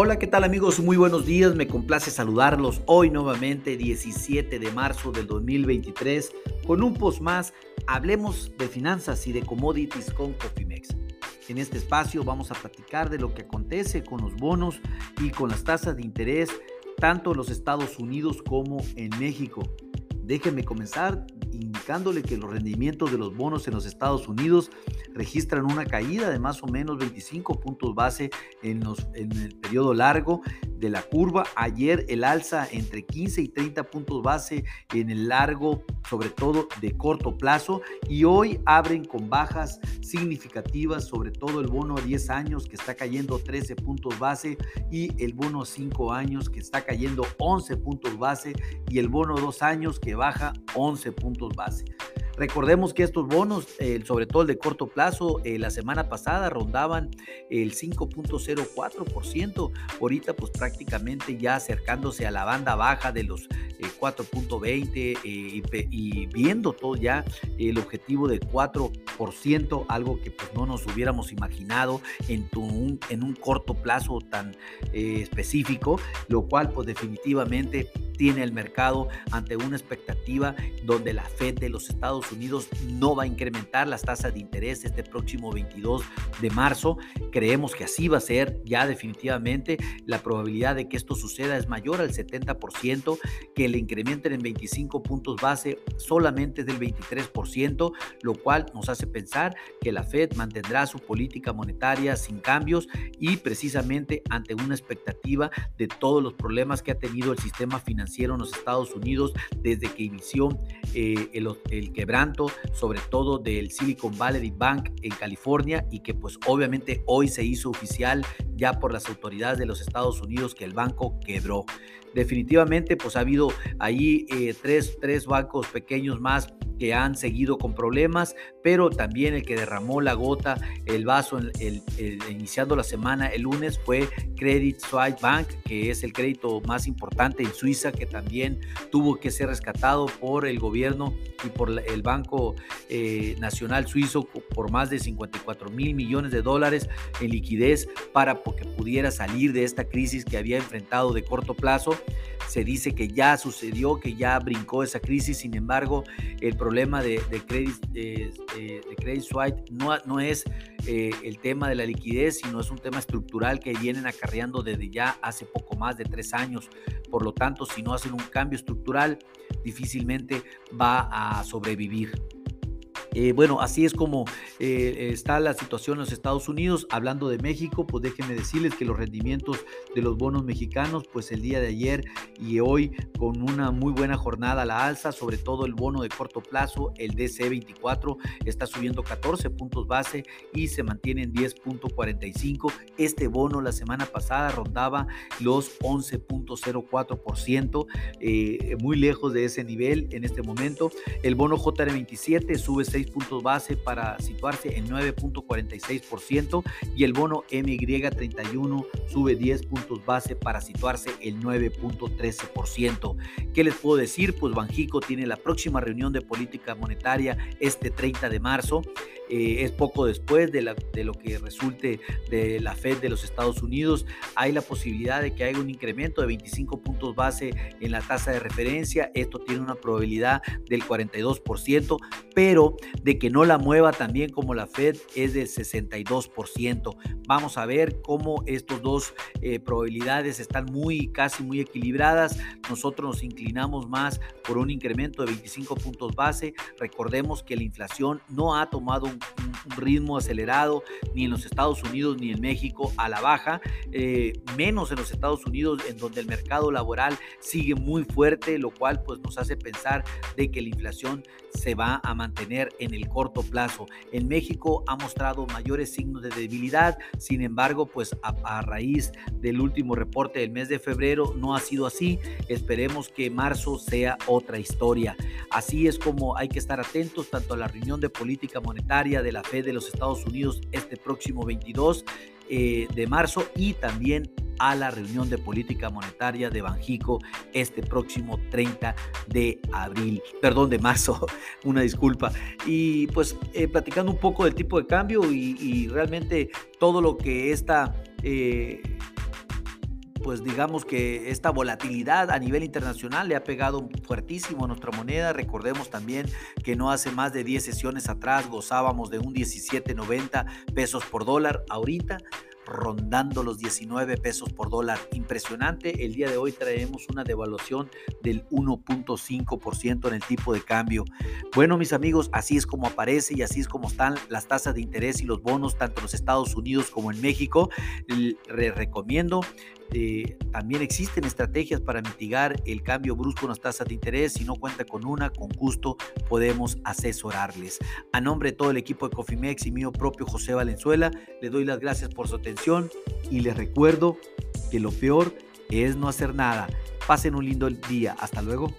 Hola, ¿qué tal amigos? Muy buenos días, me complace saludarlos hoy nuevamente, 17 de marzo del 2023, con un post más, hablemos de finanzas y de commodities con Cofimex. En este espacio vamos a platicar de lo que acontece con los bonos y con las tasas de interés, tanto en los Estados Unidos como en México. Déjenme comenzar que los rendimientos de los bonos en los Estados Unidos registran una caída de más o menos 25 puntos base en, los, en el periodo largo de la curva. Ayer el alza entre 15 y 30 puntos base en el largo, sobre todo de corto plazo, y hoy abren con bajas significativas, sobre todo el bono a 10 años que está cayendo 13 puntos base y el bono a 5 años que está cayendo 11 puntos base y el bono a 2 años que baja 11 puntos base. Recordemos que estos bonos, sobre todo el de corto plazo, eh, la semana pasada rondaban el 5.04%, ahorita pues prácticamente ya acercándose a la banda baja de los 4.20 eh, eh, y, viendo todo ya el objetivo de 4%, algo que pues no nos hubiéramos imaginado en, un, en un corto plazo tan específico, lo cual pues definitivamente tiene el mercado ante una expectativa donde la Fed de los Estados Unidos no va a incrementar las tasas de interés este próximo 22 de marzo. Creemos que así va a ser ya definitivamente. La probabilidad de que esto suceda es mayor al 70%, que le incrementen en 25 puntos base solamente es del 23%, lo cual nos hace pensar que la Fed mantendrá su política monetaria sin cambios y precisamente ante una expectativa de todos los problemas que ha tenido el sistema financiero los Estados Unidos desde que inició eh, el, quebranto, sobre todo del Silicon Valley Bank en California y que pues obviamente hoy se hizo oficial ya por las autoridades de los Estados Unidos que el banco quebró. Definitivamente pues ha habido ahí eh, tres, tres bancos pequeños más que han seguido con problemas, pero también el que derramó la gota, el vaso, el, iniciando la semana el lunes fue Credit Suisse Bank, que es el crédito más importante en Suiza, que también tuvo que ser rescatado por el gobierno y por el Banco eh, Nacional Suizo por más de 54 mil millones de dólares en liquidez para que pudiera salir de esta crisis que había enfrentado de corto plazo. Se dice que ya sucedió, que ya brincó esa crisis, sin embargo, el problema de, Credit, de, no, no es eh, el tema de la liquidez, sino es un tema estructural que vienen acarreando desde ya hace poco más de tres años. Por lo tanto, si no hacen un cambio estructural, difícilmente va a sobrevivir. Eh, bueno, así es como eh, está la situación en los Estados Unidos. Hablando de México, pues déjenme decirles que los rendimientos de los bonos mexicanos, pues el día de ayer y hoy con una muy buena jornada a la alza, sobre todo el bono de corto plazo, el DC24, está subiendo 14 puntos base y se mantiene en 10.45. Este bono la semana pasada rondaba los 11.04%, eh, muy lejos de ese nivel en este momento. El bono JR27 sube 6 puntos base para situarse en 9.46% y el bono MY31 sube 10 puntos base para situarse en 9.13%. ¿Qué les puedo decir? Pues Banjico tiene la próxima reunión de política monetaria este 30 de marzo. Eh, es poco después de, lo que resulte de la Fed de los Estados Unidos. Hay la posibilidad de que haya un incremento de 25 puntos base en la tasa de referencia. Esto tiene una probabilidad del 42%, pero de que no la mueva también como la Fed es del 62%. Vamos a ver cómo estos dos eh, probabilidades están muy, casi muy equilibradas. Nosotros nos inclinamos más por un incremento de 25 puntos base. Recordemos que la inflación no ha tomado un, and ritmo acelerado ni en los Estados Unidos ni en México a la baja, eh, menos en los Estados Unidos en donde el mercado laboral sigue muy fuerte, lo cual pues nos hace pensar de que la inflación se va a mantener en el corto plazo. En México ha mostrado mayores signos de debilidad, sin embargo, pues a, raíz del último reporte del mes de febrero no ha sido así. Esperemos que marzo sea otra historia. Así es como hay que estar atentos tanto a la reunión de política monetaria de la Fed de los Estados Unidos este próximo 22 eh, de marzo y también a la reunión de política monetaria de Banjico este próximo 30 de abril, perdón, de marzo, una disculpa. Y pues eh, platicando un poco del tipo de cambio y, realmente todo lo que esta... Eh, pues digamos que esta volatilidad a nivel internacional le ha pegado fuertísimo a nuestra moneda. Recordemos también que no hace más de 10 sesiones atrás gozábamos de un 17.90 pesos por dólar. Ahorita rondando los 19 pesos por dólar. Impresionante. El día de hoy traemos una devaluación del 1.5% en el tipo de cambio. Bueno, mis amigos, así es como aparece y así es como están las tasas de interés y los bonos, tanto en los Estados Unidos como en México. Les recomiendo eh, también existen estrategias para mitigar el cambio brusco en las tasas de interés. Si no cuenta con una, con gusto podemos asesorarles. A nombre de todo el equipo de Cofimex y mío propio José Valenzuela, le doy las gracias por su atención y les recuerdo que lo peor es no hacer nada. Pasen un lindo día. Hasta luego.